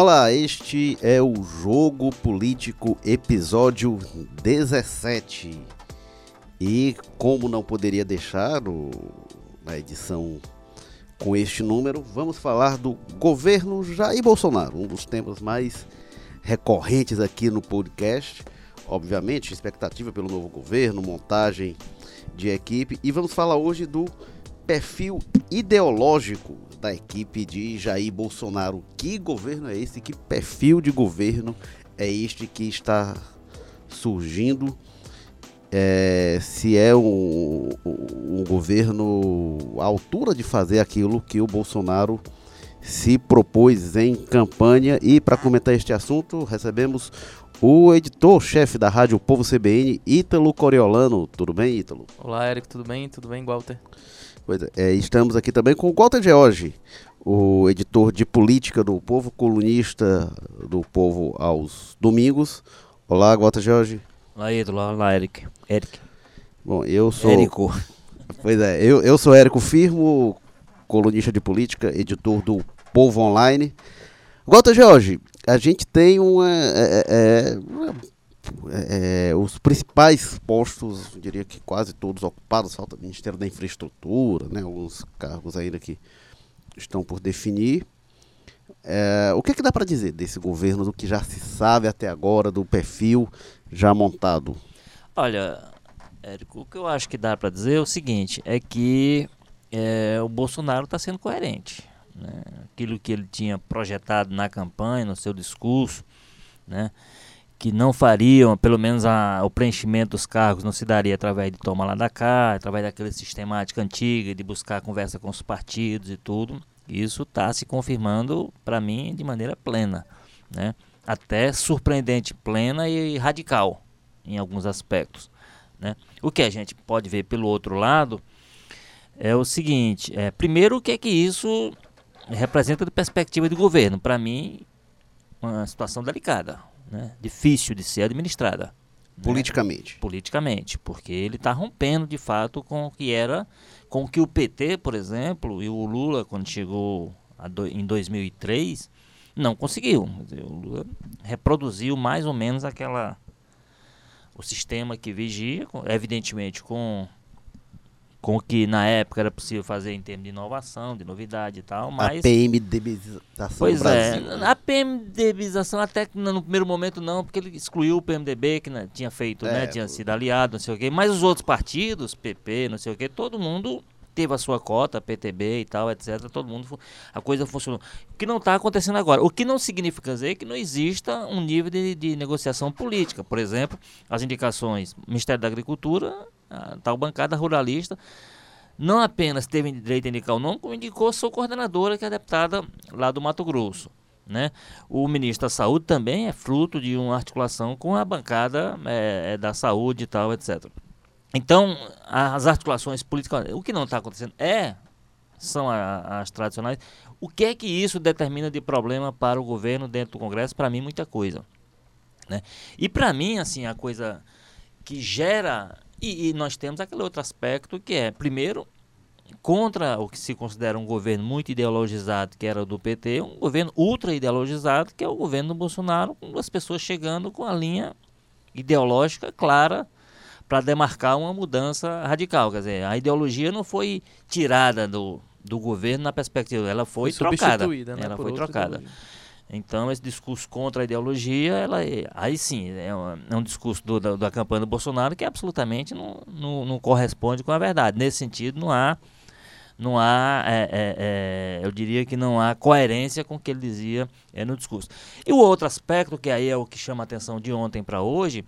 Olá, este é o Jogo Político, episódio 17. E como não poderia deixar o, a edição com este número, vamos falar do governo Jair Bolsonaro, um dos temas mais recorrentes aqui no podcast. Obviamente, expectativa pelo novo governo, montagem de equipe. E vamos falar hoje do perfil ideológico da equipe de Jair Bolsonaro. Que governo é esse? Que perfil de governo é este que está surgindo? É, se é um, um, governo à altura de fazer aquilo que o Bolsonaro se propôs em campanha. E para comentar este assunto, recebemos o editor-chefe da Rádio Povo CBN, Ítalo Coriolano. Tudo bem, Ítalo? Olá, Eric, tudo bem? Tudo bem, Walter? É, estamos aqui também com o Walter George, o editor de política do Povo, colunista do Povo aos domingos. Olá, Walter George. Olá, Ítalo. Olá, Eric. Eric. Bom, eu sou... Érico. Pois é, eu, eu sou Érico Firmo, colunista de política, editor do Povo Online. Walter George, a gente tem uma, é, é, é, é, os principais postos, eu diria que quase todos ocupados, falta o Ministério da Infraestrutura, né, alguns cargos ainda que estão por definir. É, o que, é que dá para dizer desse governo, do que já se sabe até agora, do perfil já montado? Olha, Érico, o que eu acho que dá para dizer é o seguinte, é que é, o Bolsonaro está sendo coerente né? aquilo que ele tinha projetado na campanha, no seu discurso, né? Que não fariam, pelo menos a, o preenchimento dos cargos não se daria através de tomar lá da cá, através daquela sistemática antiga de buscar conversa com os partidos e tudo. Isso está se confirmando para mim de maneira plena, né? até surpreendente, plena e radical em alguns aspectos. Né? O que a gente pode ver pelo outro lado é o seguinte: é, primeiro, o que é que isso representa de perspectiva de governo. Para mim, uma situação delicada, né? difícil de ser administrada. Né? Politicamente. Né? Politicamente, porque ele está rompendo de fato com o que era, com o que o PT, por exemplo, e o Lula, quando chegou do, em 2003, não conseguiu. O Lula reproduziu mais ou menos aquela o sistema que vigia, evidentemente com com o que na época era possível fazer em termos de inovação, de novidade e tal, mas... A PMDBização Pois é, a PMDBização até que no primeiro momento não, porque ele excluiu o PMDB, que né, tinha feito, né, é, né, tinha sido aliado, não sei o quê, mas os outros partidos, PP, não sei o quê, todo mundo teve a sua cota, PTB e tal, etc. Todo mundo, a coisa funcionou. O que não está acontecendo agora. O que não significa dizer que não exista um nível de, de negociação política. Por exemplo, as indicações Ministério da Agricultura a tal bancada ruralista, não apenas teve direito a indicar o nome, como indicou sua coordenadora, que é deputada lá do Mato Grosso. Né? O ministro da Saúde também é fruto de uma articulação com a bancada é, da saúde e tal, etc. Então, as articulações políticas, o que não está acontecendo é, são a, as tradicionais. O que é que isso determina de problema para o governo dentro do Congresso? Para mim, muita coisa. Né? E para mim, assim, a coisa que gera e, e, nós temos aquele outro aspecto que é, primeiro, contra o que se considera um governo muito ideologizado, que era o do PT, um governo ultra ideologizado, que é o governo do Bolsonaro, com as pessoas chegando com a linha ideológica clara para demarcar uma mudança radical. Quer dizer, a ideologia não foi tirada do, do governo na perspectiva, ela foi, foi trocada. Né, ela foi trocada. Ideologia. Então, esse discurso contra a ideologia, ela é, aí sim, é, uma, é um discurso do, da, da, campanha do Bolsonaro que absolutamente não, não, não, corresponde com a verdade. Nesse sentido, não há, não há é, é, é eu diria que não há coerência com o que ele dizia é, no discurso. E o outro aspecto, que aí é o que chama a atenção de ontem para hoje,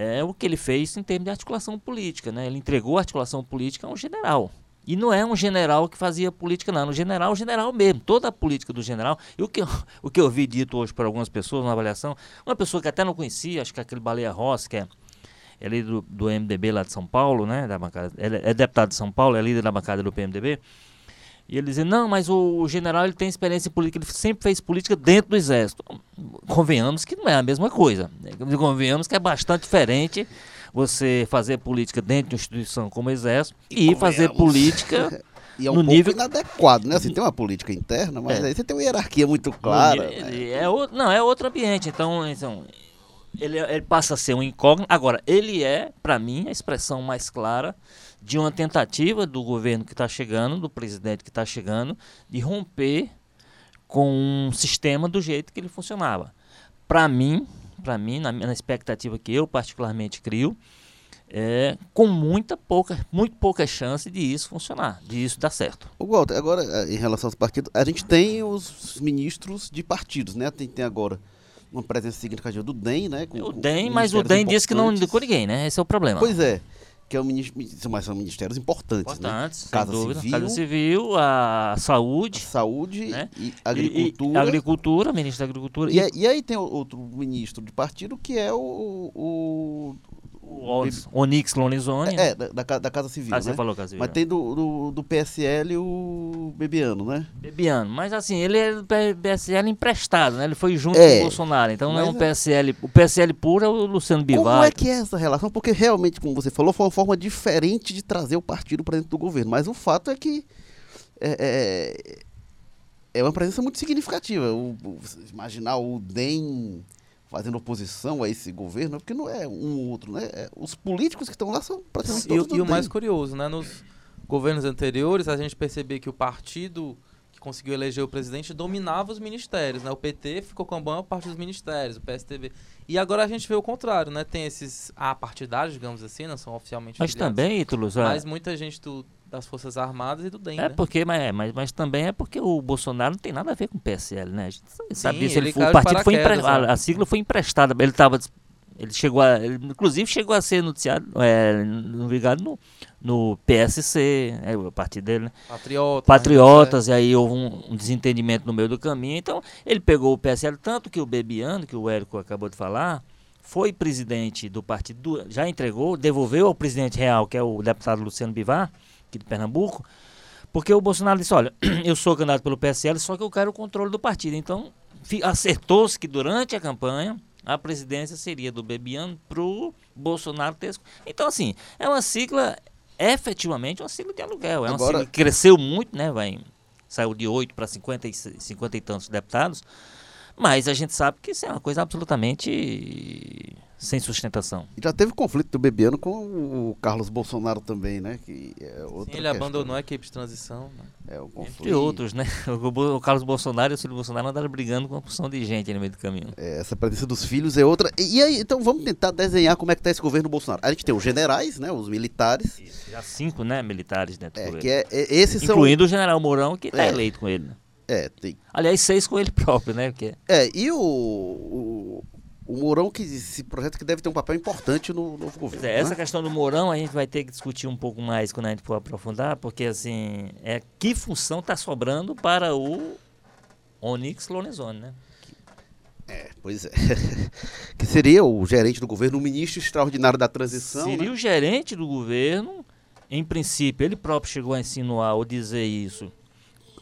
é o que ele fez em termos de articulação política. Né? Ele entregou a articulação política a um general. E não é um general que fazia política, não. O general, o general mesmo. Toda a política do general. E o que, eu, o que eu vi dito hoje por algumas pessoas na avaliação, uma pessoa que até não conhecia, acho que é aquele Baleia Rossi, que é, é líder do, do MDB lá de São Paulo, né? Da bancada, ele é deputado de São Paulo, é líder da bancada do PMDB. E ele dizia, não, mas o, o, general ele tem experiência política, ele sempre fez política dentro do exército. Convenhamos que não é a mesma coisa. Convenhamos que é bastante diferente você fazer política dentro de uma instituição como o Exército e fazer política e é um no pouco nível inadequado, né? Assim, tem uma política interna, mas É. aí você tem uma hierarquia muito clara. né? é outro, não, é outro ambiente. Então, então ele, ele passa a ser um incógnito. Agora, ele é, para mim, a expressão mais clara de uma tentativa do governo que está chegando, do presidente que está chegando, de romper com um sistema do jeito que ele funcionava. Para mim, para mim, na, na expectativa que eu particularmente crio, é com muita pouca, muito pouca chance de isso funcionar, de isso dar certo. O Walter, agora, eh, em relação aos partidos, a gente tem os ministros de partidos, né? Tem, tem agora uma presença significativa do DEM, né? com- O DEM, mas o DEM disse que não indicou ninguém, né? Esse é o problema. Pois é, que é o ministro, mas são ministérios importantes, né? Importantes, sem Casa. Civil. Casa Civil, a saúde, Saúde né? e e- agricultura. e, agricultura, ministro da Agricultura. E, E, aí- e tem outro ministro de partido que é o. o, o Onis- Onix Lonizone. é, da, da da Casa Civil. ah, você né? falou Casa Civil. Mas tem do, do, do PSL o Bebiano, né? Bebiano. Mas assim, ele é do PSL emprestado, né? Ele foi junto É, com o Bolsonaro. Então não é um é- PSL. O PSL puro é o Luciano Como Bivar. é que é essa relação? Porque realmente, como você falou, foi uma forma diferente de trazer o partido para dentro do governo. Mas o fato é que é, é, é uma presença muito significativa. O, o- você imaginar o DEM fazendo oposição a esse governo, porque não é um ou outro, né? É, os políticos que estão lá são praticamente E, o- todos e do o mais curioso, né? Nos governos anteriores, a gente percebia que o partido que conseguiu eleger o presidente dominava os ministérios, né? O PT ficou com a maior parte dos ministérios, o PSTB. E agora a gente vê o contrário, né? Tem esses apartidários, digamos assim, não são oficialmente Mas filiados, também, Ítalo, Mas muita gente do- das Forças Armadas e do DEM, É né? porque, mas, é, mas, mas também é porque o Bolsonaro não tem nada a ver com o PSL, né? A gente sabe Sim, disso. Ele o partido foi empre- paraquedas, né? a, a sigla foi emprestada. Ele tava, ele chegou a, ele, inclusive chegou a ser noticiado, é, ligado no, no PSC, é, o partido dele, né? Patriota. Patriotas, e aí houve um, um desentendimento no meio do caminho. Então, ele pegou o PSL, tanto que o Bebiano, que o Érico acabou de falar, foi presidente do partido, do- já entregou, devolveu ao presidente real, que é o deputado Luciano Bivar, aqui de Pernambuco, porque o Bolsonaro disse, olha, eu sou candidato pelo PSL, só que eu quero o controle do partido. Então, acertou-se que durante a campanha a presidência seria do Bebiano pro Bolsonaro ter... Então, assim, é uma sigla, efetivamente, uma sigla de aluguel. É uma Agora- sigla que cresceu muito, né, vai, saiu de 8 para 50 e, 50 e tantos deputados, mas a gente sabe que isso é uma coisa absolutamente sem sustentação. E já teve conflito do Bebiano com o Carlos Bolsonaro também, né? Que é outra Sim, ele questão. abandonou a equipe de transição. né? É, o conflito. Entre outros, né? O, Carlos Bolsonaro e o Silvio Bolsonaro andaram brigando com uma porção de gente no meio do caminho. É, essa presença dos filhos é outra. E, e aí, então vamos tentar desenhar como é que tá esse governo Bolsonaro. A gente tem os generais, né? Os militares. Já cinco, né, militares dentro É, do que governo. é, é- esses são. Incluindo o general Mourão, que está É. eleito com ele. É, tem, Aliás, seis com ele próprio, né? Porque é, e o, o, o Mourão, que esse projeto que deve ter um papel importante no novo governo. é, essa né? questão do Mourão a gente vai ter que discutir um pouco mais quando a gente for aprofundar, porque assim, é que função está sobrando para o Onyx Lorenzoni, né? É, pois é. que seria o gerente do governo, o ministro extraordinário da transição. Seria né? o gerente do governo, em princípio, ele próprio chegou a insinuar ou dizer isso,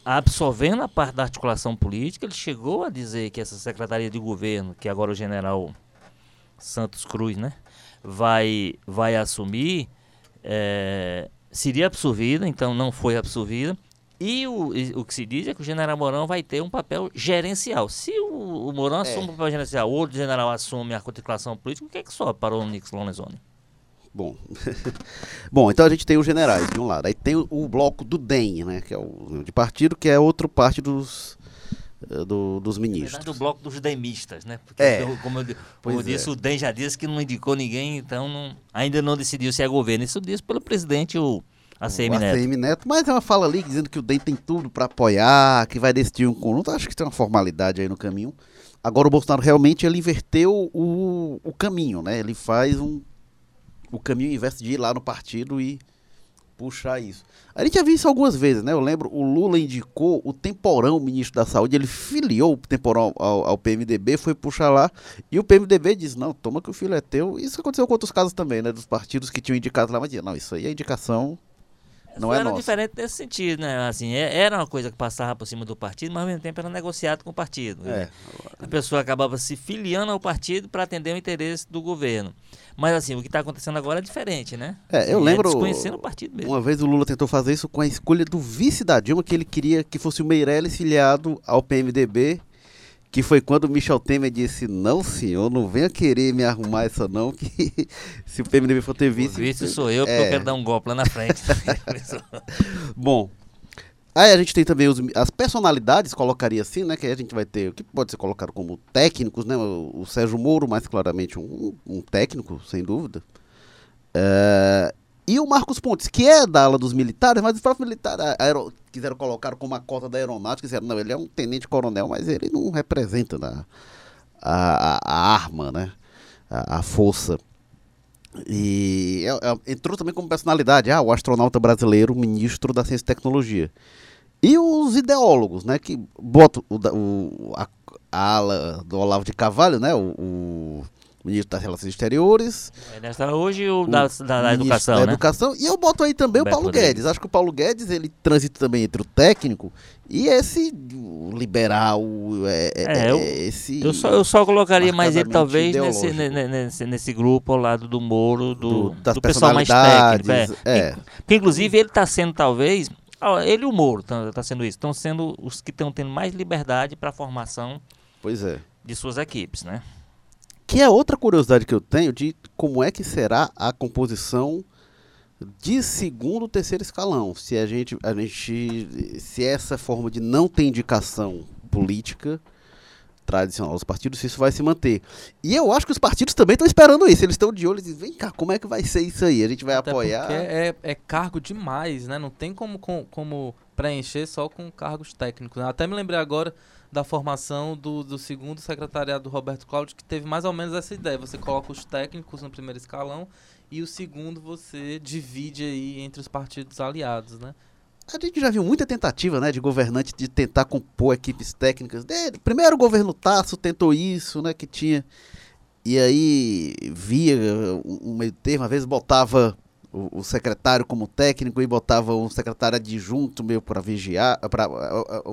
absorvendo a parte da articulação política, ele chegou a dizer que essa secretaria de governo, que agora o general Santos Cruz, né, vai, vai assumir, eh, seria absorvida, então não foi absorvida. E o, o que se diz é que o general Mourão vai ter um papel gerencial. Se o, o Mourão assume o papel gerencial, ou o general assume a articulação política, o que é que sobra para o Nix Lorenzoni? Bom. Bom, então a gente tem os generais de um lado. Aí tem o, o bloco do DEM, né? Que é o de partido, que é outra parte dos, eh, do- dos ministros. verdade, o bloco dos demistas, né? Porque, É. como eu, como eu disse, é. o DEM já disse que não indicou ninguém, então não- ainda não decidiu se é governo. Isso disse pelo presidente, o ACM o Neto. ACM Neto, mas é uma fala ali dizendo que o DEM tem tudo para apoiar, que vai decidir um conjunto. Acho que tem uma formalidade aí no caminho. Agora o Bolsonaro realmente ele inverteu o, o caminho, né? Ele faz um o caminho inverso de ir lá no partido e puxar isso. A gente já viu isso algumas vezes, né? Eu lembro, o Lula indicou o Temporão, o ministro da Saúde, ele filiou o Temporão ao, ao PMDB, foi puxar lá, e o PMDB diz, não, toma que o filho é teu. Isso aconteceu com outros casos também, né? Dos partidos que tinham indicado lá, mas dizia, não, isso aí é indicação não é era nossa. diferente nesse sentido, né? Assim, é- era uma coisa que passava por cima do partido, mas ao mesmo tempo era negociado com o partido. É. A pessoa acabava se filiando ao partido para atender o interesse do governo. Mas assim, o que está acontecendo agora é diferente, né? É, eu Assim, lembro- desconhecendo o partido mesmo. Uma vez o Lula tentou fazer isso com a escolha do vice da Dilma, que ele queria que fosse o Meirelles filiado ao PMDB, que foi quando o Michel Temer disse, não senhor, não venha querer me arrumar essa não, que se o PMDB for ter O vice... vice sou eu, porque É. eu quero dar um golpe lá na frente. Bom, aí a gente tem também os- as personalidades, colocaria assim, né? Que aí a gente vai ter, o que pode ser colocado como técnicos, né? O, o Sérgio Moro, mais claramente um, um técnico, sem dúvida. É, e o Marcos Pontes, que é da ala dos militares, mas os próprios militares aero- quiseram colocar como a cota da aeronáutica, disseram, não, ele é um tenente-coronel, mas ele não representa né, a, a- a arma, né? A, a força. E é- é- entrou também como personalidade, ah, o astronauta brasileiro, ministro da Ciência e Tecnologia. E os ideólogos, né, que botam o, o- a, a ala do Olavo de Carvalho, né, o, o ministro das Relações Exteriores, É nessa hoje o o da, da- da educação, da né? educação, e eu boto aí também o Paulo Rodrigues. Guedes. Acho que o Paulo Guedes, ele transita também entre o técnico e esse liberal, é, é, É, eu- é, esse... Eu só, eu só colocaria mais ele talvez nesse, nesse, nesse grupo ao lado do Moro, do, do- do pessoal mais técnico. É. é. Porque, inclusive ele está sendo talvez, ele e o Moro está sendo isso, estão sendo os que estão tendo mais liberdade para a formação Pois é. de suas equipes, né? Que é outra curiosidade que eu tenho de como é que será a composição de segundo, terceiro escalão. Se a gente, a gente, se essa forma de não ter indicação política tradicional dos partidos, se isso vai se manter. E eu acho que os partidos também estão esperando isso. Eles estão de olho e dizem, vem cá, como é que vai ser isso aí? A gente vai Até apoiar. é, é cargo demais, né? Não tem como, com- como preencher só com cargos técnicos. né? Até me lembrei agora da formação do, do segundo secretariado do Roberto Cláudio, que teve mais ou menos essa ideia. Você coloca os técnicos no primeiro escalão e o segundo você divide aí entre os partidos aliados, né? A gente já viu muita tentativa, né, de governante de tentar compor equipes técnicas. Primeiro o governo Tasso tentou isso, né, que tinha e aí via um meio termo, às vezes botava o, o secretário como técnico e botava um secretário adjunto meio para vigiar, para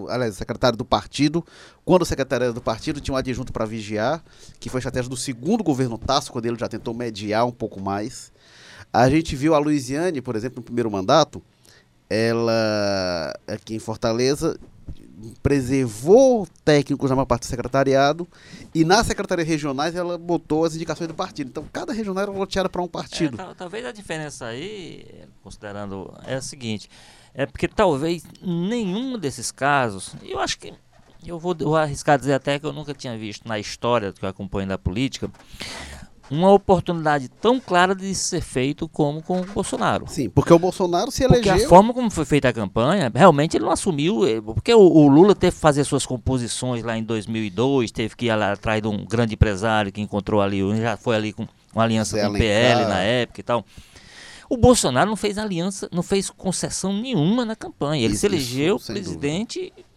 aliás, o secretário do partido. Quando o secretário era do partido tinha um adjunto para vigiar, que foi a estratégia do segundo governo Tasso, quando ele já tentou mediar um pouco mais. A gente viu a Luiziane, por exemplo, no primeiro mandato, ela aqui em Fortaleza preservou técnicos na maior parte do secretariado e nas secretarias regionais ela botou as indicações do partido. Então cada regional era loteada para um partido. É, tal- talvez a diferença aí, considerando, é a seguinte, é porque talvez nenhum desses casos, eu acho que eu vou, vou arriscar dizer até que eu nunca tinha visto na história que eu acompanho da política uma oportunidade tão clara de ser feito como com o Bolsonaro. Sim, porque o Bolsonaro se Porque elegeu. a forma como foi feita a campanha, realmente ele não assumiu. eh, Porque o, o Lula teve que fazer suas composições lá em 2002, teve que ir lá atrás de um grande empresário que encontrou ali, já foi ali com uma aliança Zé com o PL na época e tal. O Bolsonaro não fez aliança, não fez concessão nenhuma na campanha. Ele Isso, se elegeu presidente com-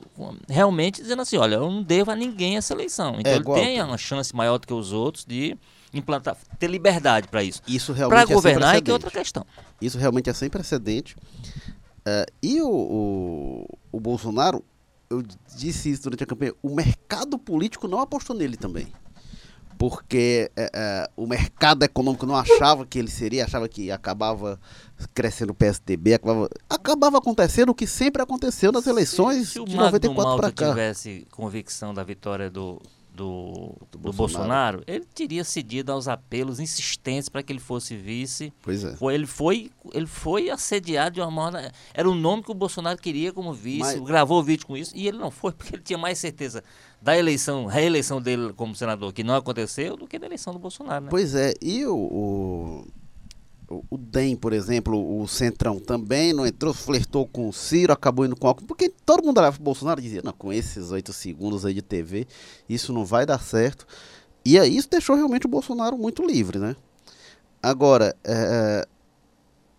realmente dizendo assim, olha, eu não devo a ninguém essa eleição. Então É, ele igual- tem uma chance maior do que os outros de implantar, ter liberdade para isso. Isso Para realmente é sem governar é que é outra questão. Isso realmente é sem precedente. É, e o, o, o Bolsonaro, eu disse isso durante a campanha, o mercado político não apostou nele também. Porque é, é, o mercado econômico não achava que ele seria, achava que acabava crescendo o PSDB, acabava, acabava acontecendo o que sempre aconteceu nas eleições se o de Magno 94 para cá. tivesse convicção da vitória do, do, do Bolsonaro. Bolsonaro. ele teria cedido aos apelos insistentes para que ele fosse vice. Pois é. Foi, ele, foi, ele foi assediado de uma maneira. Era o nome que o Bolsonaro queria como vice, Mas- gravou o vídeo com isso, e ele não foi, porque ele tinha mais certeza da eleição, reeleição dele como senador, que não aconteceu, do que da eleição do Bolsonaro. Né? Pois é, e o, o, o- o DEM, por exemplo, o Centrão também não entrou, flertou com o Ciro, acabou indo com o Alckmin, porque todo mundo olhava pro Bolsonaro e dizia, não, com esses oito segundos aí de TV, isso não vai dar certo. E aí isso deixou realmente o Bolsonaro muito livre, né? Agora, é,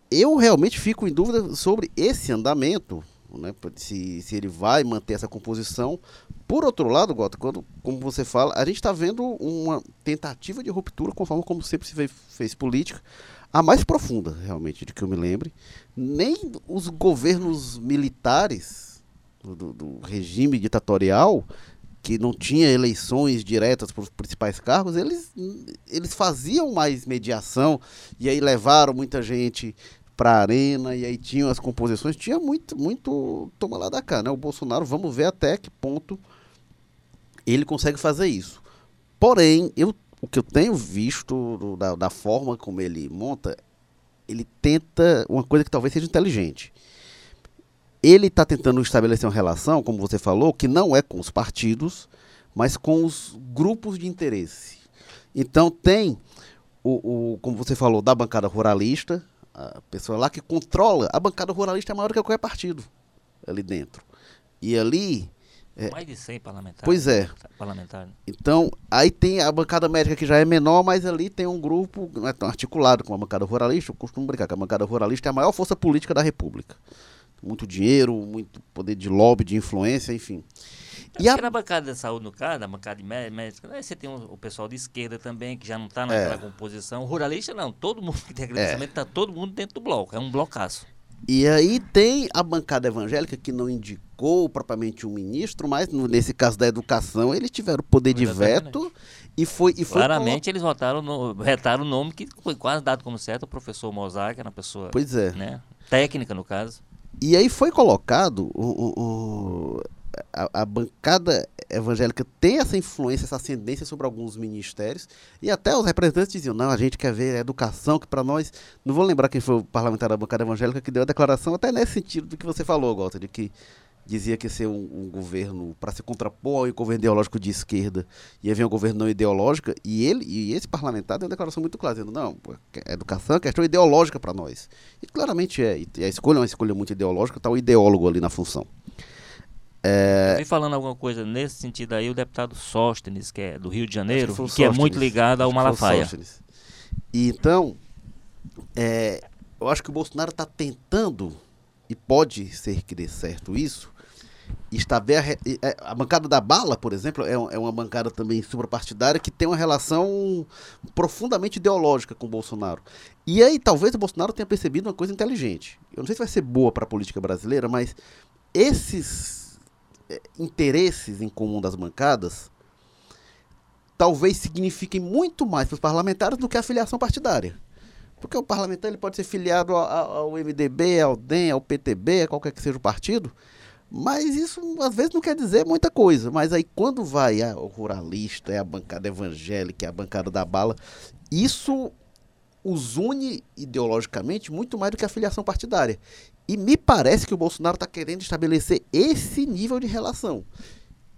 eu realmente fico em dúvida sobre esse andamento né, se, se ele vai manter essa composição. Por outro lado, Gota, quando, como você fala, a gente está vendo uma tentativa de ruptura com a forma como sempre se fez, fez política, a mais profunda, realmente, de que eu me lembre. Nem os governos militares do, do regime ditatorial que não tinha eleições diretas para os principais cargos, eles, eles faziam mais mediação e aí levaram muita gente para a arena e aí tinham as composições, tinha muito, muito toma lá da cá, né? O Bolsonaro, vamos ver até que ponto ele consegue fazer isso. Porém, eu, o que eu tenho visto da, da forma como ele monta, ele tenta uma coisa que talvez seja inteligente ele está tentando estabelecer uma relação, como você falou, que não é com os partidos, mas com os grupos de interesse. Então tem o, o como você falou, da bancada ruralista, a pessoa lá que controla, a bancada ruralista é maior que qualquer partido ali dentro. E ali é, Mais de 100 parlamentares. Pois é. Parlamentar. Então, aí tem a bancada médica que já é menor, mas ali tem um grupo não é tão articulado com a bancada ruralista. Eu costumo brincar que a bancada ruralista é a maior força política da República muito dinheiro, muito poder de lobby, de influência, enfim. E a... na bancada de saúde, no caso, na bancada de médica, você tem o pessoal de esquerda também, que já não está naquela é. composição. Ruralista, não. Todo mundo que tem aquele é. está todo mundo dentro do bloco. É um blocaço. E aí tem a bancada evangélica que não indicou propriamente um ministro, mas nesse caso da educação eles tiveram poder de veto e foi e foi claramente eles votaram no, vetaram o nome que foi quase dado como certo o professor Mozart, que era uma pessoa pois é. né, técnica no caso. E aí foi colocado o, o, o a, a, bancada evangélica tem essa influência, essa ascendência sobre alguns ministérios, e até os representantes diziam, não, a gente quer ver a educação, que para nós, não vou lembrar quem foi o parlamentar da bancada evangélica que deu a declaração, até nesse sentido do que você falou, Gota, de que dizia que ia ser um, um governo para se contrapor ao governo ideológico de esquerda, ia vir um governo não ideológico, e ele e esse parlamentar deu uma declaração muito clara, dizendo, não, educação é questão ideológica para nós. E claramente é, e a escolha é uma escolha muito ideológica, está o ideólogo ali na função. É... Eu vi falando alguma coisa nesse sentido aí, o deputado Sóstenes, que é do Rio de Janeiro, que, que é muito ligado ao Malafaia. E então, é, eu acho que o Bolsonaro está tentando, e pode ser que dê certo isso, está a, é, a, bancada da bala, por exemplo, é, é uma bancada também suprapartidária que tem uma relação profundamente ideológica com o Bolsonaro. E aí talvez o Bolsonaro tenha percebido uma coisa inteligente. Eu não sei se vai ser boa para a política brasileira, mas esses interesses em comum das bancadas talvez signifiquem muito mais para os parlamentares do que a filiação partidária. Porque o parlamentar ele pode ser filiado ao, MDB, ao DEM, ao PTB, a qualquer que seja o partido, mas isso às vezes não quer dizer muita coisa. Mas aí quando vai a, o ruralista, é a bancada evangélica, é a bancada da bala, isso os une ideologicamente muito mais do que a filiação partidária. E me parece que o Bolsonaro está querendo estabelecer esse nível de relação.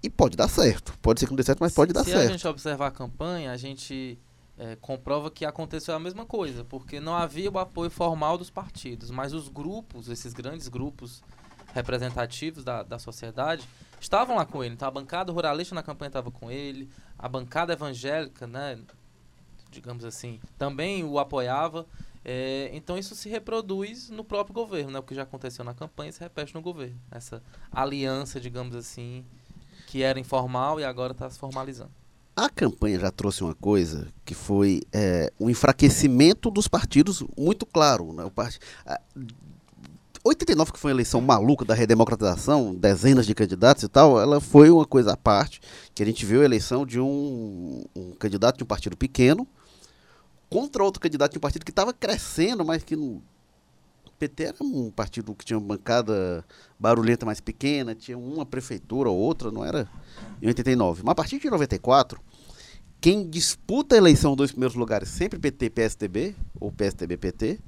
E pode dar certo. Pode ser que não dê certo, mas pode dar Se certo. Se a gente observar a campanha, a gente é, comprova que aconteceu a mesma coisa, porque não havia o apoio formal dos partidos, mas os grupos, esses grandes grupos representativos da, da sociedade estavam lá com ele. Então a bancada ruralista na campanha estava com ele, a bancada evangélica, né, digamos assim, também o apoiava. É, então isso se reproduz no próprio governo, né? O que já aconteceu na campanha se repete no governo. Essa aliança, digamos assim, que era informal e agora está se formalizando. A campanha já trouxe uma coisa que foi é, enfraquecimento dos partidos muito claro. Né? O part... 89, que foi uma eleição maluca da redemocratização, dezenas de candidatos e tal, ela foi uma coisa à parte, que a gente viu a eleição de um, um candidato de um partido pequeno contra outro candidato de um partido que estava crescendo, mas que o PT era um partido que tinha uma bancada barulhenta mais pequena, tinha uma prefeitura ou outra, não era em 89. Mas a partir de 94, quem disputa a eleição dos primeiros lugares sempre PT PSDB ou PSDB PT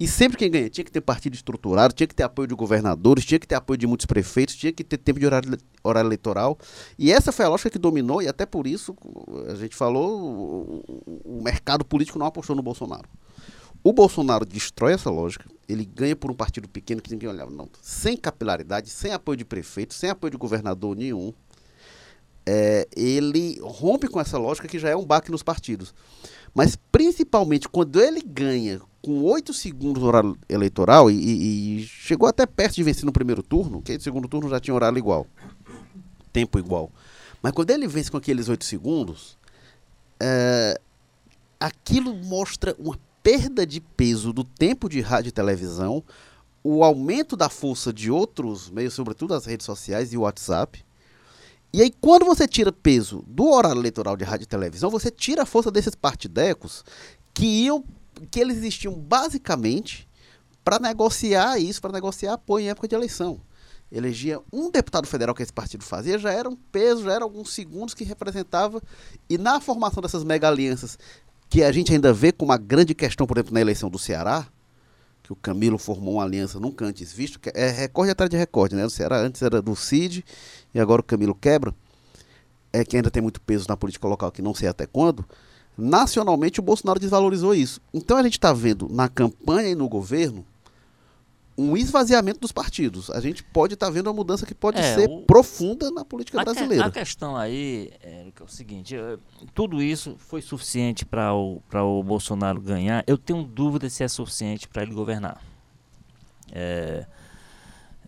e sempre quem ganha tinha que ter partido estruturado, tinha que ter apoio de governadores, tinha que ter apoio de muitos prefeitos, tinha que ter tempo de horário, horário eleitoral. E essa foi a lógica que dominou, e até por isso, a gente falou, o, mercado político não apostou no Bolsonaro. O Bolsonaro destrói essa lógica, ele ganha por um partido pequeno que ninguém olhava, não, sem capilaridade, sem apoio de prefeito, sem apoio de governador nenhum. É, ele rompe com essa lógica que já é um baque nos partidos. Mas principalmente quando ele ganha com oito segundos horário eleitoral e, e, chegou até perto de vencer no primeiro turno, que no segundo turno já tinha horário igual, tempo igual. Mas quando ele vence com aqueles oito segundos, é, aquilo mostra uma perda de peso do tempo de rádio e televisão, o aumento da força de outros meios, sobretudo as redes sociais e o WhatsApp. E aí, quando você tira peso do horário eleitoral de rádio e televisão, você tira a força desses partidecos que iam, que eles existiam basicamente para negociar isso, para negociar apoio em época de eleição. Elegia um deputado federal que esse partido fazia, já era um peso, já eram alguns segundos que representava. E na formação dessas mega alianças, que a gente ainda vê como uma grande questão, por exemplo, na eleição do Ceará, que o Camilo formou uma aliança nunca antes visto, que é recorde atrás de recorde, né? O Ceará antes era do Cid e agora o Camilo quebra, é que ainda tem muito peso na política local, que não sei até quando. Nacionalmente o Bolsonaro desvalorizou isso. Então a gente está vendo na campanha e no governo um esvaziamento dos partidos. A gente pode estar tá vendo uma mudança que pode é, ser o... profunda na política a brasileira. Que, a questão aí é, é o seguinte: tudo isso foi suficiente para o, o Bolsonaro ganhar. Eu tenho dúvida se é suficiente para ele governar. É,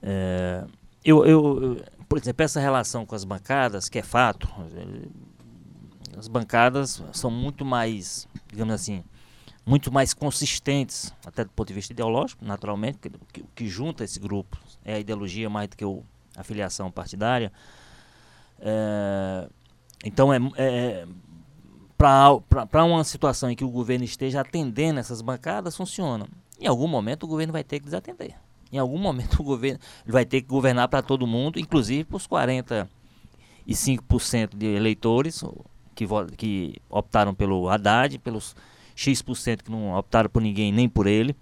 é, eu, eu, eu, por exemplo, essa relação com as bancadas, que é fato, as bancadas são muito mais, digamos assim, muito mais consistentes, até do ponto de vista ideológico, naturalmente, que, que, que junta esse grupo é a ideologia mais do que o, a filiação partidária. É, então, é, é para uma situação em que o governo esteja atendendo essas bancadas, funciona. Em algum momento, o governo vai ter que desatender. Em algum momento, o governo vai ter que governar para todo mundo, inclusive para os 45% de eleitores que, que optaram pelo Haddad, pelos X% que não optaram por ninguém nem por ele.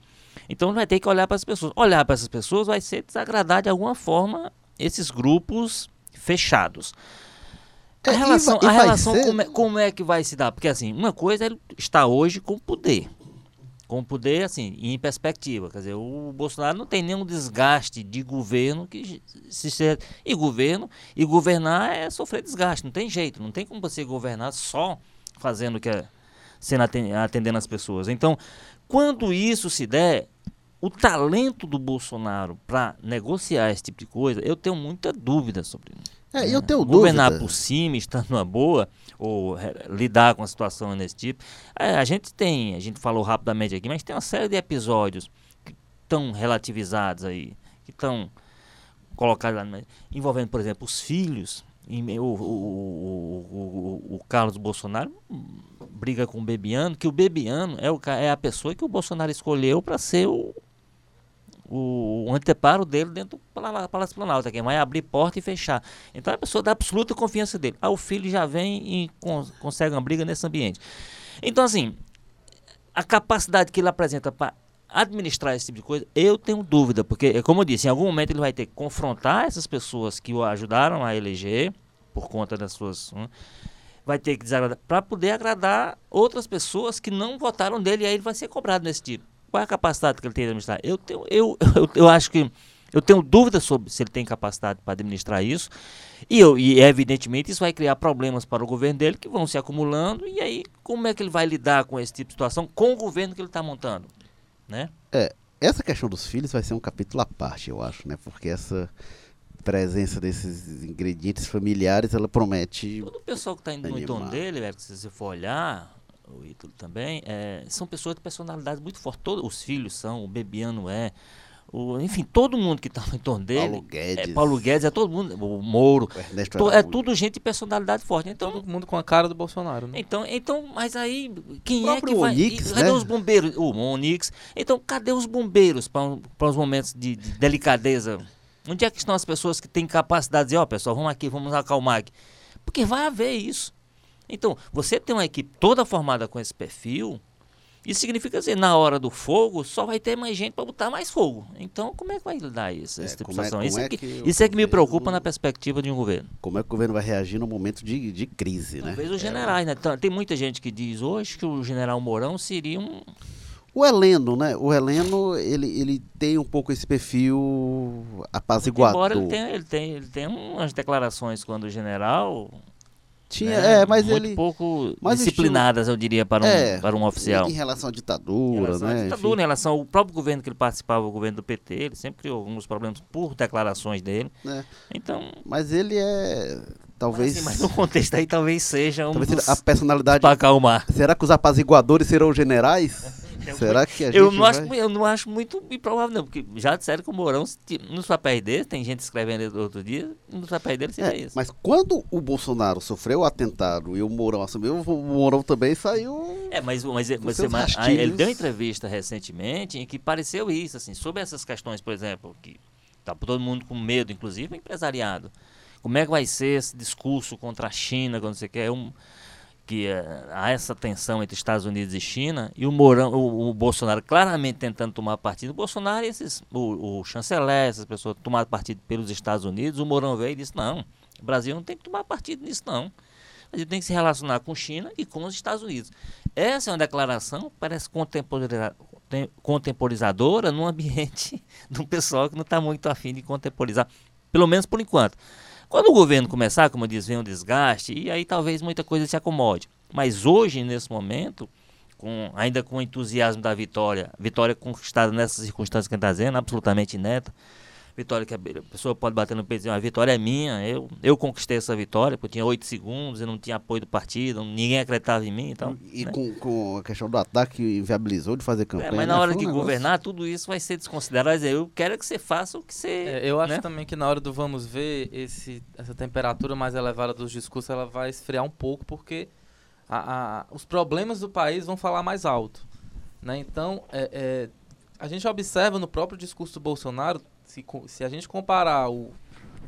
Então vai ter que olhar para as pessoas. Olhar para essas pessoas vai ser desagradar de alguma forma esses grupos fechados. A é, relação, a relação como, é, como, é, que vai se dar? Porque assim, uma coisa é estar hoje com poder. Com poder, assim, em perspectiva. Quer dizer, o Bolsonaro não tem nenhum desgaste de governo que se e governo e governar é sofrer desgaste. Não tem jeito. Não tem como você governar só fazendo o que é sendo atendendo as pessoas. Então, quando isso se der, o talento do Bolsonaro para negociar esse tipo de coisa, eu tenho muita dúvida sobre isso. É, eu tenho Governar dúvida. por cima, estar numa boa, ou é, lidar com a situação desse tipo. É, a gente tem, a gente falou rapidamente aqui, mas tem uma série de episódios que estão relativizados aí, que estão colocados lá, envolvendo, por exemplo, os filhos o, o, o, o, Carlos Bolsonaro briga com o Bebiano, que o Bebiano é, o, é a pessoa que o Bolsonaro escolheu para ser o, o, o, anteparo dele dentro do Palácio Planalto, quem vai abrir porta e fechar. Então é a pessoa dá absoluta confiança dele. Aí o filho já vem e consegue uma briga nesse ambiente. Então, assim, a capacidade que ele apresenta para administrar esse tipo de coisa, eu tenho dúvida, porque, é como eu disse, em algum momento ele vai ter que confrontar essas pessoas que o ajudaram a eleger, por conta das suas. Hum, vai ter que desagradar, para poder agradar outras pessoas que não votaram dele, e aí ele vai ser cobrado nesse tipo. Qual é a capacidade que ele tem de administrar? Eu, tenho, eu, eu, eu acho que. Eu tenho dúvidas sobre se ele tem capacidade para administrar isso. E, eu, e, evidentemente, isso vai criar problemas para o governo dele que vão se acumulando. E aí, como é que ele vai lidar com esse tipo de situação com o governo que ele está montando? né? É, essa questão dos filhos vai ser um capítulo à parte, eu acho, né? Porque essa presença desses ingredientes familiares, ela promete. Todo o pessoal que está indo no entorno dele, velho, se você for olhar, o Ítalo também, é, são pessoas de personalidade muito forte. Todos os filhos são, o Bebiano é, o, enfim, todo mundo que está em torno dele. Paulo Guedes. É, Paulo Guedes, é todo mundo. O Moro. O to, é tudo gente de personalidade forte. Então, todo mundo com a cara do Bolsonaro, né? Então, então mas aí, quem é que vai. Onix, cadê né? os bombeiros? O Onix. Então, cadê os bombeiros para os momentos de, de, delicadeza? Onde é que estão as pessoas que têm capacidade de dizer, ó, oh, pessoal, vamos aqui, vamos acalmar aqui? Porque vai haver isso. Então, você tem uma equipe toda formada com esse perfil isso significa dizer, na hora do fogo, só vai ter mais gente para botar mais fogo. Então, como é que vai lidar isso, essa é, tipo situação? É, isso, é que, que isso é que me preocupa na perspectiva de um governo. Como é que o governo vai reagir no momento de, de crise, Talvez né? os generais, né? Tem muita gente que diz hoje que o general Mourão seria um... O Heleno, né? O Heleno, ele, ele tem um pouco esse perfil apaziguador. Embora ele tenha, ele, tenha, ele tenha umas declarações quando o general Tinha, né? é, mas Muito ele. pouco mas disciplinadas, eu diria, para um, É, para um oficial. Em relação à Em ditadura, relação à né? ditadura, enfim. em relação ao próprio governo que ele participava, o governo do PT, ele sempre criou alguns problemas por declarações dele. É. Então, Mas ele é. Talvez. mas, assim, mas no contexto aí talvez seja um talvez dos a personalidade. para acalmar. Será que os apaziguadores serão generais? Será que a gente. Eu não, acho, vai- eu não acho muito improvável, não, porque já disseram que o Mourão, nos papéis dele, tem gente escrevendo outro dia, nos papéis dele seria É, isso. mas quando o Bolsonaro sofreu o atentado e o Mourão assumiu, o Mourão também saiu. É, mas, mas, mas você, ah, ele deu uma entrevista recentemente em que pareceu isso, assim, sobre essas questões, por exemplo, que tá todo mundo com medo, inclusive o empresariado. Como é que vai ser esse discurso contra a China, quando você quer um que eh, há essa tensão entre Estados Unidos e China e o Mourão, o, o Bolsonaro claramente tentando tomar partido. O Bolsonaro esses, o, o chanceler, essas pessoas tomar partido pelos Estados Unidos, o Mourão veio e disse não, o Brasil não tem que tomar partido nisso não. A gente tem que se relacionar com China e com os Estados Unidos. Essa é uma declaração que parece contemporiza- tem- contemporizadora num ambiente de um pessoal que não está muito afim de contemporizar, pelo menos por enquanto. Quando o governo começar, como eu disse, vem um desgaste, e aí talvez muita coisa se acomode. Mas hoje, nesse momento, com, ainda com o entusiasmo da vitória, vitória conquistada nessas circunstâncias que está dizendo, absolutamente ineta, vitória que a pessoa pode bater no peito e dizer, a vitória é minha, eu, eu conquistei essa vitória, porque eu tinha oito segundos, eu não tinha apoio do partido, ninguém acreditava em mim, então... e né? com, com a questão do ataque inviabilizou de fazer campanha. É, mas na né? hora um de negócio- governar, tudo isso vai ser desconsiderado. Vai dizer, eu quero que você faça o que você. É, eu acho né? também que na hora do vamos ver, esse, essa temperatura mais elevada dos discursos ela vai esfriar um pouco, porque a- a- os problemas do país vão falar mais alto. Né? Então, é, é, a gente observa no próprio discurso do Bolsonaro, se, se a gente comparar o,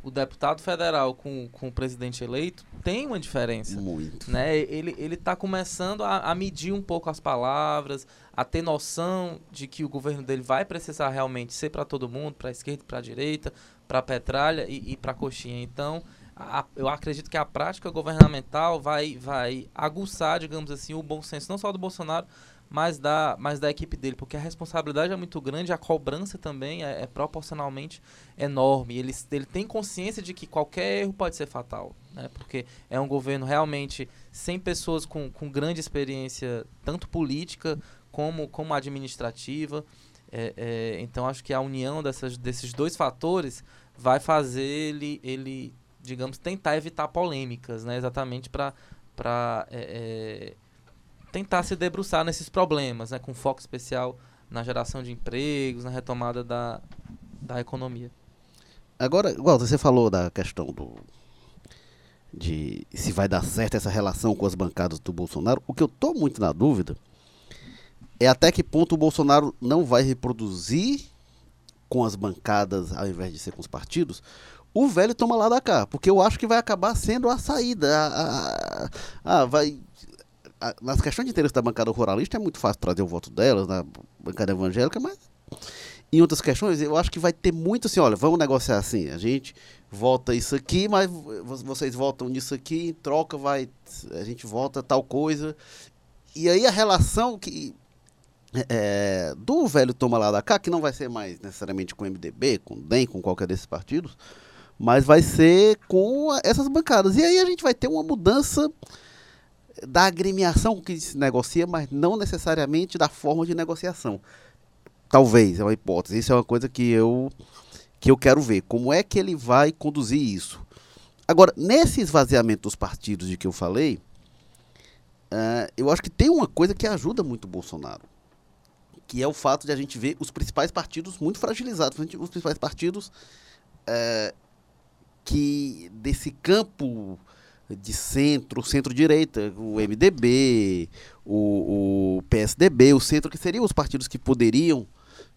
o deputado federal com, com o presidente eleito, tem uma diferença Muito. né? Ele ele está começando a, a medir um pouco as palavras, a ter noção de que o governo dele vai precisar realmente ser para todo mundo, para a esquerda, para a direita, para a petralha e, e para a coxinha. Então, a- eu acredito que a prática governamental vai vai aguçar, digamos assim, o bom senso não só do Bolsonaro, mas da, mas da equipe dele, porque a responsabilidade é muito grande, a cobrança também é, é proporcionalmente enorme. Ele, ele tem consciência de que qualquer erro pode ser fatal, né? Porque é um governo realmente sem pessoas com, com grande experiência, tanto política como, como administrativa. É, é, então acho que a união dessas, desses dois fatores vai fazer ele, ele digamos, tentar evitar polêmicas, né? Exatamente para tentar se debruçar nesses problemas, né? Com foco especial na geração de empregos, na retomada da, da economia. Agora, igual você falou da questão do. de se vai dar certo essa relação com as bancadas do Bolsonaro, o que eu tô muito na dúvida é até que ponto o Bolsonaro não vai reproduzir com as bancadas ao invés de ser com os partidos o velho toma lá da cá, porque eu acho que vai acabar sendo a saída. A, a- a- vai, nas questões de interesse da bancada ruralista é muito fácil trazer o voto delas, na bancada evangélica, mas em outras questões eu acho que vai ter muito assim, olha, vamos negociar assim, a gente vota isso aqui, mas vo- vocês votam nisso aqui, em troca vai, a gente vota tal coisa. E aí a relação que é, do velho toma lá da cá, que não vai ser mais necessariamente com o MDB, com o DEM, com qualquer desses partidos, mas vai ser com essas bancadas. E aí a gente vai ter uma mudança da agremiação que se negocia, mas não necessariamente da forma de negociação. Talvez, é uma hipótese. Isso é uma coisa que eu, que eu quero ver. Como é que ele vai conduzir isso? Agora, nesse esvaziamento dos partidos de que eu falei, ah, eu acho que tem uma coisa que ajuda muito o Bolsonaro que é o fato de a gente ver os principais partidos muito fragilizados, os principais partidos eh, que desse campo de centro, centro-direita, o MDB, o, o PSDB, o centro, que seriam os partidos que poderiam,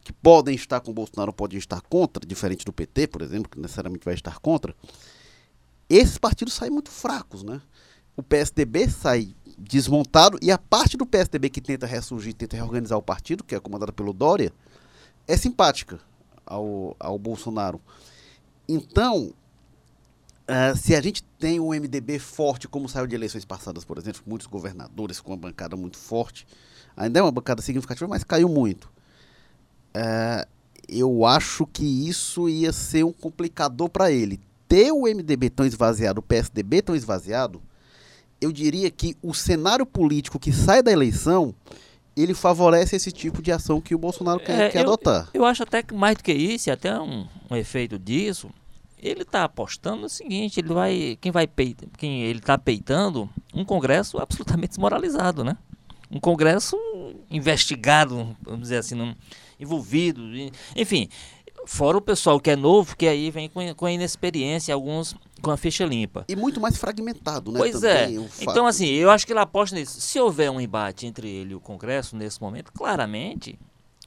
que podem estar com o Bolsonaro, podem estar contra, diferente do PT, por exemplo, que necessariamente vai estar contra. Esses partidos saem muito fracos, né? O PSDB sai desmontado e a parte do PSDB que tenta ressurgir, tenta reorganizar o partido, que é comandada pelo Dória, é simpática ao, ao Bolsonaro. Então, ah, se a gente tem um MDB forte, como saiu de eleições passadas, por exemplo, muitos governadores com uma bancada muito forte, ainda é uma bancada significativa, mas caiu muito. Ah, eu acho que isso ia ser um complicador para ele. Ter o MDB tão esvaziado, o PSDB tão esvaziado, eu diria que o cenário político que sai da eleição ele favorece esse tipo de ação que o Bolsonaro quer, É, quer eu, adotar. Eu acho até que mais do que isso, até um, um efeito disso, ele está apostando no seguinte, ele vai, quem vai peita, quem ele está peitando um Congresso absolutamente desmoralizado, né? Um Congresso investigado, vamos dizer assim, num- envolvido, enfim, fora o pessoal que é novo, que aí vem com, com a inexperiência, alguns com a ficha limpa. E muito mais fragmentado, né? Pois também, é. o fato- Então, assim, eu acho que ele aposta nisso. Se houver um embate entre ele e o Congresso nesse momento, claramente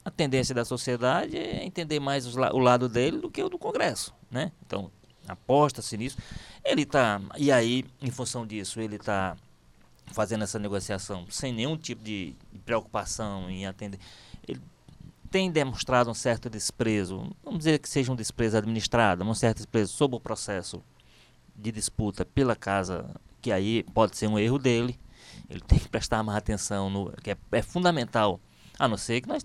a tendência da sociedade é entender mais la- o lado dele do que o do Congresso, né? Então, aposta-se nisso. Ele está e aí, em função disso, ele está fazendo essa negociação sem nenhum tipo de preocupação em atender. Ele tem demonstrado um certo desprezo, vamos dizer que seja um desprezo administrado, um certo desprezo sobre o processo de disputa pela casa, que aí pode ser um erro dele. Ele tem que prestar mais atenção no que é, é fundamental, a não ser que nós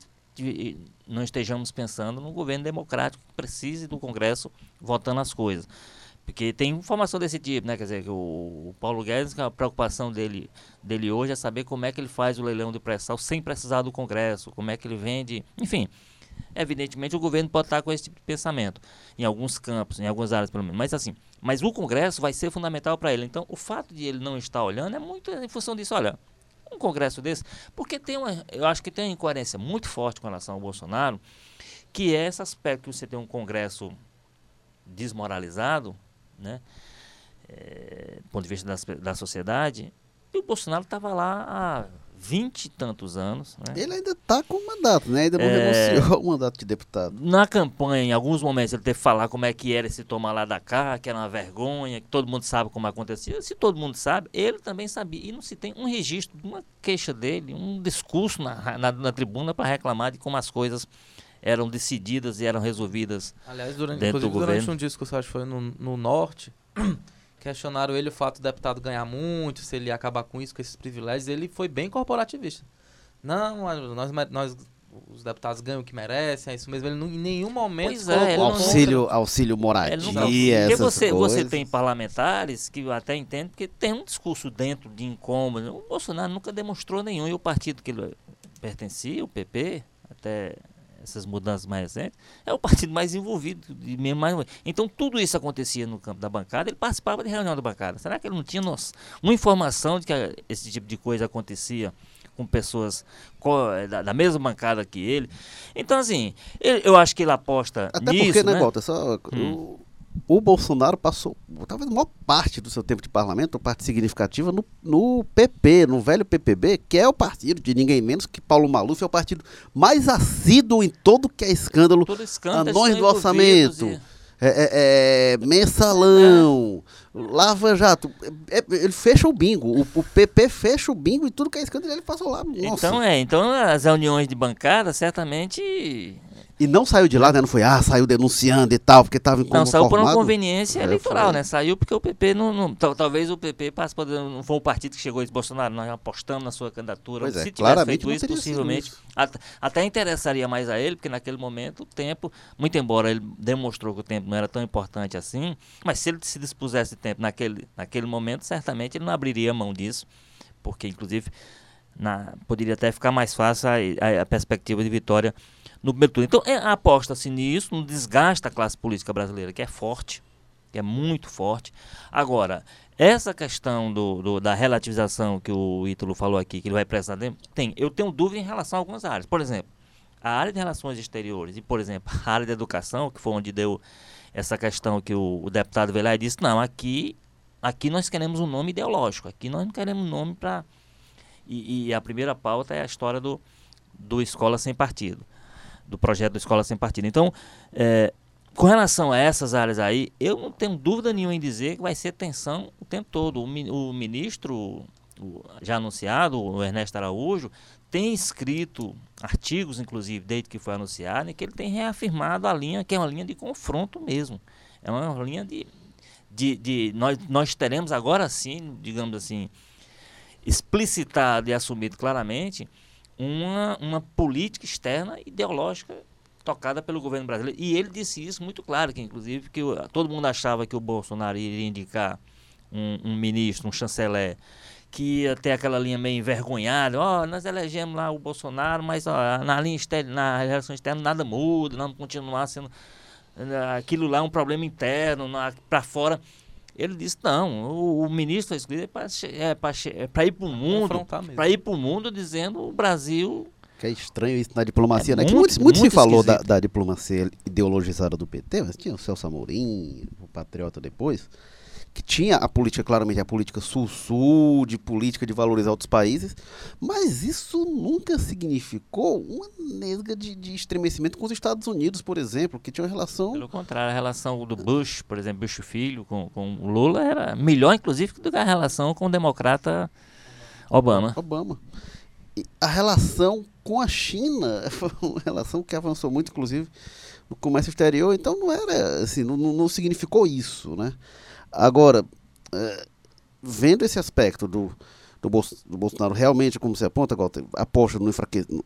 não estejamos pensando num governo democrático que precise do Congresso votando as coisas. Porque tem informação desse tipo, né? Quer dizer, que o, o Paulo Guedes, a preocupação dele, dele hoje é saber como é que ele faz o leilão de pré-sal sem precisar do Congresso, como é que ele vende, enfim. Evidentemente o governo pode estar com esse tipo de pensamento, em alguns campos, em algumas áreas pelo menos. Mas assim, mas o Congresso vai ser fundamental para ele. Então, o fato de ele não estar olhando é muito em função disso. Olha, um Congresso desse, porque tem uma, eu acho que tem uma incoerência muito forte com relação ao Bolsonaro, que é esse aspecto que você tem um Congresso desmoralizado, né, é, do ponto de vista das, da sociedade, e o Bolsonaro estava lá há vinte e tantos anos. Né? Ele ainda está com o mandato, né? Ainda não É. renunciou ao mandato de deputado. Na campanha, em alguns momentos, ele teve que falar como é que era esse tomar lá da cá, que era uma vergonha, que todo mundo sabe como acontecia. Se todo mundo sabe, ele também sabia. E não se tem um registro de uma queixa dele, um discurso na, na, na tribuna para reclamar de como as coisas eram decididas e eram resolvidas. Aliás, durante, Dentro do inclusive, durante governo. um discurso, acho que foi no, no Norte, questionaram ele o fato do deputado ganhar muito, se ele ia acabar com isso, com esses privilégios. Ele foi bem corporativista. Não, nós, nós os deputados ganham o que merecem, é isso mesmo. Ele não, em nenhum momento Pois é, contra- Auxílio, auxílio Ele moradia, não- porque essas você, você coisas. tem parlamentares que eu até entendo, porque tem um discurso dentro de incômodo. O Bolsonaro nunca demonstrou nenhum. E o partido que ele pertencia, o PP, até essas mudanças mais recentes, é o partido mais envolvido. Mesmo mais... Então tudo isso acontecia no campo da bancada, ele participava de reunião da bancada. Será que ele não tinha noção, uma informação de que esse tipo de coisa acontecia com pessoas co- da, da mesma bancada que ele? Então, assim, ele- eu acho que ele aposta Até nisso, porque, né, né? Walter, só, o, o Bolsonaro passou, talvez a maior parte do seu tempo de parlamento, parte significativa, no, no PP, no velho PPB, que é o partido de ninguém menos que Paulo Maluf, é o partido mais assíduo em todo que é escândalo, Todo escândalo, anões eles do orçamento, e- é, é, é, mensalão, lava jato, é, é, ele fecha o bingo, o, o PP fecha o bingo e tudo que é escândalo ele passou lá, nossa. Então é, então as reuniões de bancada certamente E não saiu de lá, né, não foi, ah, saiu denunciando e tal, porque estava não saiu por uma inconformado. conveniência É, eleitoral, foi. né? Saiu porque o PP não, não- tal- talvez o PP passe por- não foi o partido que chegou e disse Bolsonaro, nós apostamos na sua candidatura. Pois é, Se tivesse claramente feito isso, possivelmente isso. at- até interessaria mais a ele, porque naquele momento o tempo, muito embora ele demonstrou que o tempo não era tão importante assim, mas se ele se dispusesse tempo naquele, naquele momento, certamente ele não abriria mão disso, porque inclusive na- poderia até ficar mais fácil a, a- a perspectiva de vitória no primeiro turno. Então, é, aposta-se nisso, no desgaste da classe política brasileira, que é forte, que é muito forte. Agora, essa questão do, do- da relativização que o Ítalo falou aqui, que ele vai precisar de, tem, eu tenho dúvida em relação a algumas áreas. Por exemplo, a área de relações exteriores e, por exemplo, a área da educação, que foi onde deu essa questão que o, o deputado veio disse, não, aqui, aqui nós queremos um nome ideológico, aqui nós não queremos um nome para... E, e a primeira pauta é a história do, do Escola Sem Partido, do projeto do Escola Sem Partido. Então, é, com relação a essas áreas aí, eu não tenho dúvida nenhuma em dizer que vai ser tensão o tempo todo. O, o ministro, o- já anunciado, o Ernesto Araújo, tem escrito artigos, inclusive, desde que foi anunciado, em que ele tem reafirmado a linha, que é uma linha de confronto mesmo. É uma linha de. de, de nós, nós teremos agora sim, digamos assim, explicitado e assumido claramente uma, uma política externa ideológica tocada pelo governo brasileiro. E ele disse isso muito claro, que inclusive que todo mundo achava que o Bolsonaro iria indicar um, um ministro, um chanceler que ia ter aquela linha meio envergonhada, ó, oh, nós elegemos lá o Bolsonaro, mas ó, na linha externa, na relação externa nada muda, vamos continuar sendo né, aquilo lá é um problema interno, para fora. Ele disse, não, o, o ministro foi escolhido é para é é ir para o mundo, para ir para o mundo dizendo o Brasil que é estranho isso na diplomacia, é né? Muito, que muito, muito, muito se falou da, da, diplomacia ideologizada do PT, mas tinha o Celso Amorim, o Patriota depois que tinha a política, claramente, a política sul-sul, de política de valorizar outros países, mas isso nunca significou uma nesga de, de estremecimento com os Estados Unidos, por exemplo, que tinha uma relação. Pelo contrário, a relação do Bush, por exemplo, Bush filho com, com o Lula era melhor, inclusive, do que a relação com o democrata Obama. Obama. E a relação com a China foi uma relação que avançou muito, inclusive, no comércio exterior, então não era assim, não, não significou isso, né? Agora, é, vendo esse aspecto do, do, do, Bolsonaro realmente, como você aponta, aposta no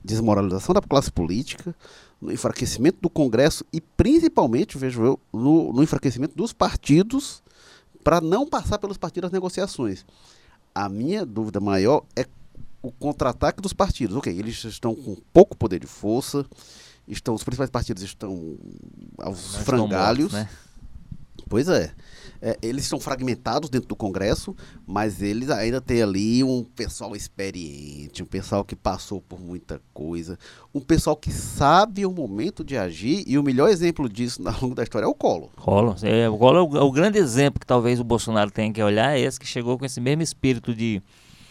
desmoralização da classe política, no enfraquecimento do Congresso e principalmente, vejo eu, no, no enfraquecimento dos partidos para não passar pelos partidos as negociações. A minha dúvida maior é o contra-ataque dos partidos. Ok, eles estão com pouco poder de força, estão, os principais partidos estão aos Nós frangalhos. Mortos, né? Pois é é, eles são fragmentados dentro do Congresso, mas eles ainda têm ali um pessoal experiente, um pessoal que passou por muita coisa, um pessoal que sabe o momento de agir, e o melhor exemplo disso ao longo da história é o Collor. Collor, é, o Collor é o, é o grande exemplo que talvez o Bolsonaro tenha que olhar, é esse que chegou com esse mesmo espírito de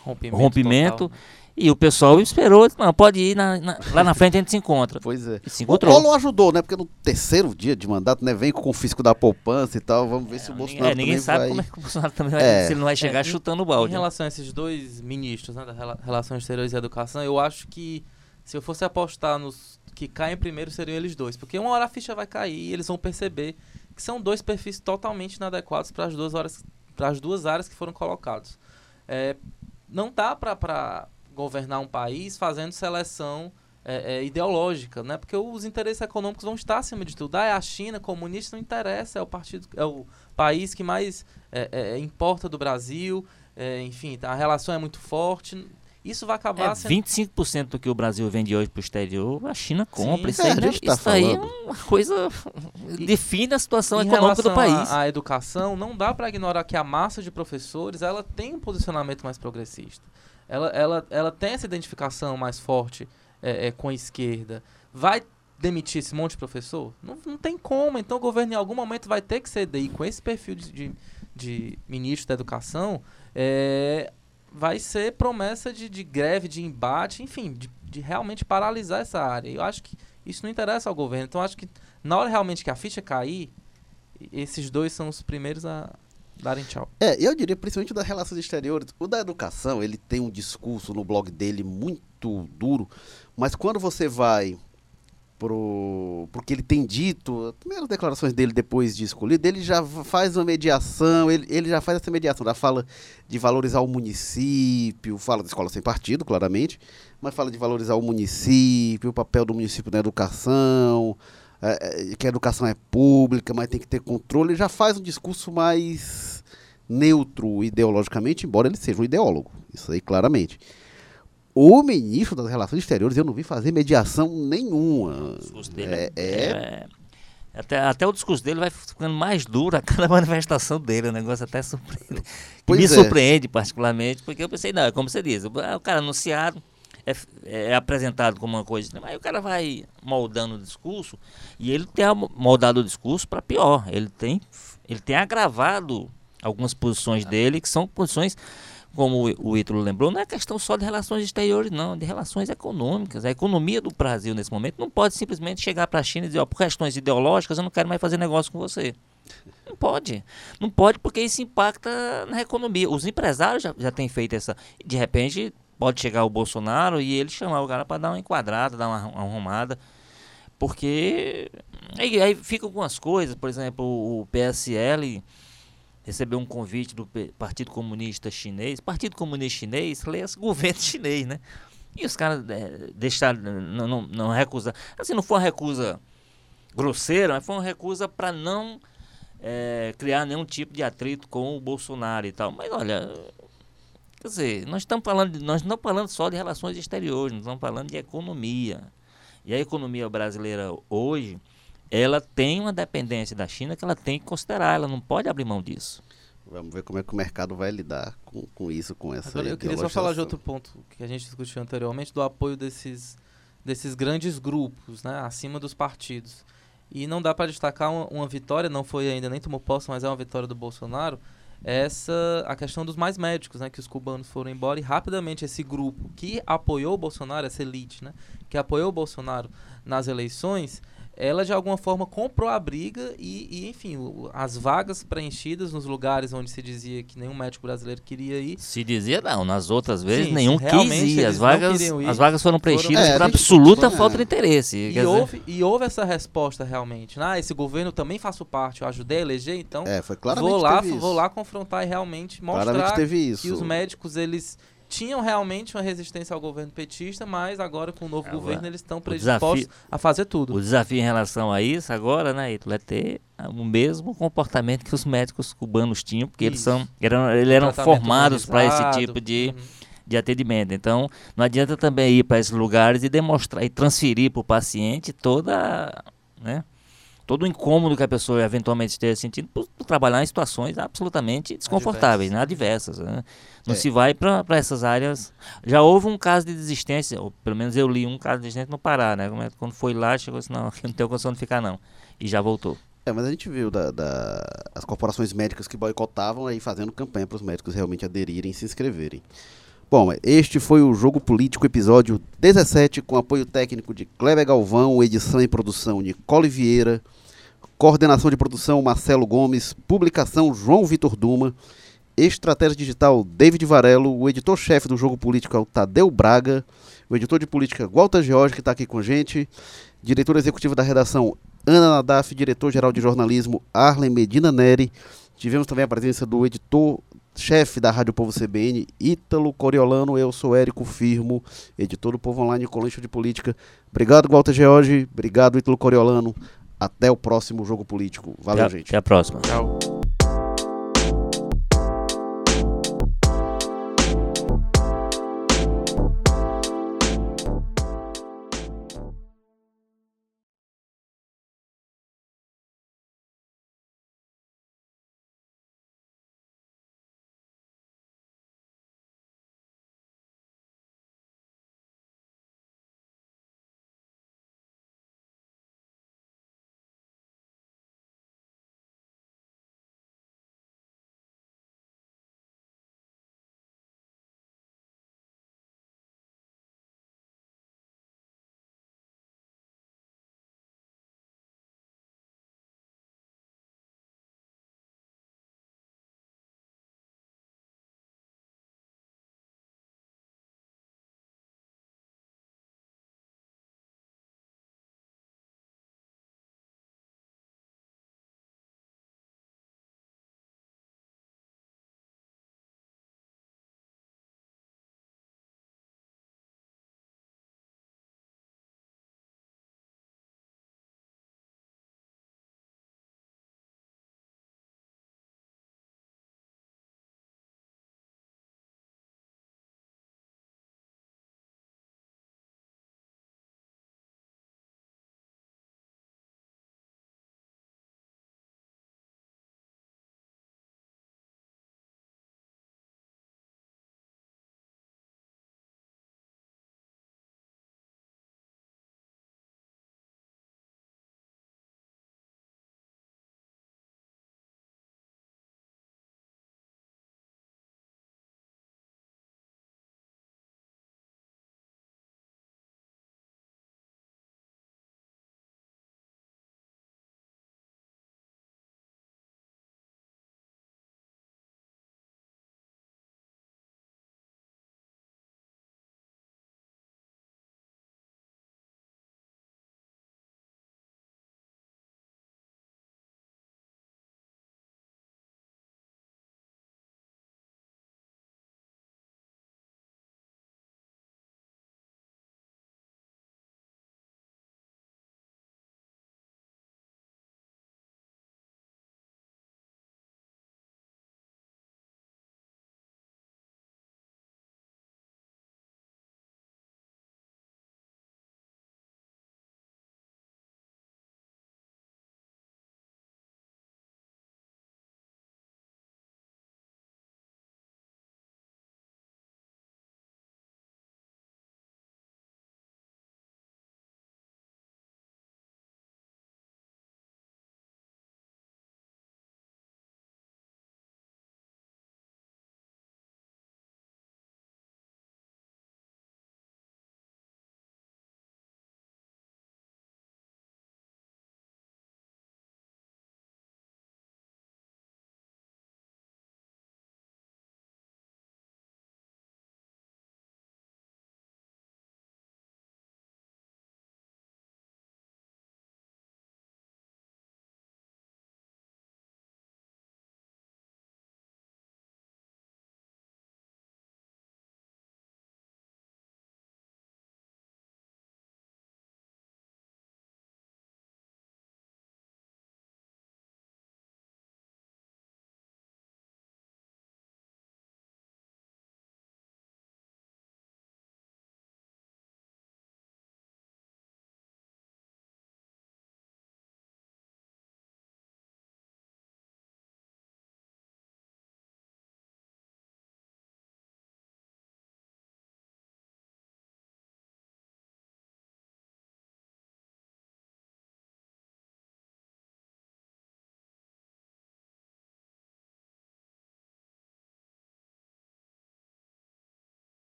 rompimento, rompimento e o pessoal esperou, não, pode ir, na, na, lá na frente a gente se encontra. Pois é. E se encontrou. O Paulo ajudou, né? Porque no terceiro dia de mandato, né? Vem com o confisco da poupança e tal. Vamos ver é, se o Bolsonaro é, ninguém sabe vai... como é que o Bolsonaro também vai, é. se ele não vai chegar é, chutando o balde. Em relação a esses dois ministros, né? Da Relações Exteriores e Educação, eu acho que se eu fosse apostar nos que caem primeiro, seriam eles dois. Porque uma hora a ficha vai cair e eles vão perceber que são dois perfis totalmente inadequados para as duas horas para as duas áreas que foram colocados. É, não dá para governar um país fazendo seleção é, é, ideológica, né? Porque os interesses econômicos vão estar acima de tudo. Ah, é a China comunista não interessa, é o partido, é o país que mais é, é, é importa do Brasil. enfim, a relação é muito forte. Isso vai acabar é, sendo... 25% do que o Brasil vende hoje para o exterior, a China compra. Sim, isso, é, aí, tá isso aí é uma coisa. define a situação econômica do país. A, a educação, não dá para ignorar que a massa de professores ela tem um posicionamento mais progressista ela, ela, ela tem essa identificação mais forte é, é, com a esquerda, vai demitir esse monte de professor? Não, não tem como. Então o governo em algum momento vai ter que ceder. E com esse perfil de, de, de ministro da educação, é, vai ser promessa de, de greve, de embate, enfim, de, de realmente paralisar essa área. Eu acho que isso não interessa ao governo. Então acho que na hora realmente que a ficha cair, esses dois são os primeiros a, darem tchau. É, eu diria principalmente das relações exteriores. O da educação, ele tem um discurso no blog dele muito duro, mas quando você vai pro, que ele tem dito, as primeiras declarações dele depois de escolhido, ele já faz uma mediação, ele, ele já faz essa mediação, já fala de valorizar o município, fala da escola sem partido, claramente, mas fala de valorizar o município, o papel do município na educação, é, é, que a educação é pública, mas tem que ter controle, ele já faz um discurso mais neutro ideologicamente, embora ele seja um ideólogo, isso aí claramente. O ministro das Relações Exteriores eu não vi fazer mediação nenhuma. O discurso dele é, é, é... Até, até o discurso dele vai ficando mais duro a cada manifestação dele. O negócio até surpreende. me é. surpreende particularmente, porque eu pensei, não, é como você diz, o cara anunciado, é, é, apresentado como uma coisa, aí o cara vai moldando o discurso e ele tem moldado o discurso para pior. Ele tem, ele tem agravado algumas posições dele que são posições como o Ítalo lembrou, não é questão só de relações exteriores, não, de relações econômicas. A economia do Brasil nesse momento não pode simplesmente chegar para a China e dizer, ó, por questões ideológicas eu não quero mais fazer negócio com você. Não pode. Não pode porque isso impacta na economia. Os empresários já, já têm feito essa. De repente, pode chegar o Bolsonaro e ele chamar o cara para dar uma enquadrada, dar uma, uma arrumada. Porque aí, aí ficam algumas coisas, por exemplo, o PSL recebeu um convite do Partido Comunista Chinês. Partido Comunista Chinês, esse governo chinês, né? E os caras é, deixaram, não, não, não recusar. Assim, não foi uma recusa grosseira, mas foi uma recusa para não é, criar nenhum tipo de atrito com o Bolsonaro e tal. Mas olha, Quer dizer, nós estamos falando, de, nós não estamos falando só de relações exteriores, nós estamos falando de economia. E a economia brasileira hoje, ela tem uma dependência da China que ela tem que considerar, ela não pode abrir mão disso. Vamos ver como é que o mercado vai lidar com, com isso, com essa Agora, Eu queria só falar de outro ponto que a gente discutiu anteriormente, do apoio desses, desses grandes grupos, né, acima dos partidos. E não dá para destacar uma, uma, vitória, não foi ainda, nem tomou posse, mas é uma vitória do Bolsonaro, essa a questão dos mais médicos, né, que os cubanos foram embora e rapidamente esse grupo que apoiou o Bolsonaro, essa elite, né, que apoiou o Bolsonaro nas eleições, ela de alguma forma comprou a briga e, e, enfim, o, as vagas preenchidas nos lugares onde se dizia que nenhum médico brasileiro queria ir. Se dizia não, nas outras vezes sim, nenhum quis ir. As vagas, ir, as vagas foram preenchidas foram, é, por absoluta falta de interesse. E houve, e houve essa resposta realmente. Né? Ah, esse governo também faço parte, eu ajudei a eleger, então é, foi vou lá, vou lá confrontar e realmente mostrar que os médicos eles tinham realmente uma resistência ao governo petista, mas agora com o novo agora, governo eles estão predispostos desafio, a fazer tudo. O desafio em relação a isso agora, né, Ito, é ter o mesmo comportamento que os médicos cubanos tinham, porque isso. eles são eram, eles eram formados para esse tipo de, uhum. de atendimento. Então, não adianta também ir para esses lugares e demonstrar e transferir para o paciente toda, né, todo o incômodo que a pessoa eventualmente esteja sentindo por, trabalhar em situações absolutamente desconfortáveis, adversas. Né? adversas né? Não é. se vai para essas áreas. Já houve um caso de desistência, ou pelo menos eu li um caso de desistência no Pará, né? É, quando foi lá, chegou assim, não, não tenho condição de ficar não. E já voltou. É, mas a gente viu da, da, as corporações médicas que boicotavam aí fazendo campanha para os médicos realmente aderirem e se inscreverem. Bom, este foi o Jogo Político, episódio 17, com apoio técnico de Kleber Galvão, edição e produção Nicole Vieira, coordenação de produção Marcelo Gomes, publicação João Vitor Duma, estratégia digital David Varelo, o editor-chefe do Jogo Político é o Tadeu Braga, o editor de política Walter George, que está aqui com a gente, diretor executivo da redação Ana Nadaf, diretor-geral de jornalismo Arlen Medina Neri, tivemos também a presença do editor chefe da Rádio Povo CBN, Ítalo Coriolano, eu sou Érico Firmo, editor do Povo Online, colunista de política. Obrigado, Walter George, obrigado, Ítalo Coriolano. Até o próximo Jogo Político. Valeu, até, gente. Até a próxima. Tchau.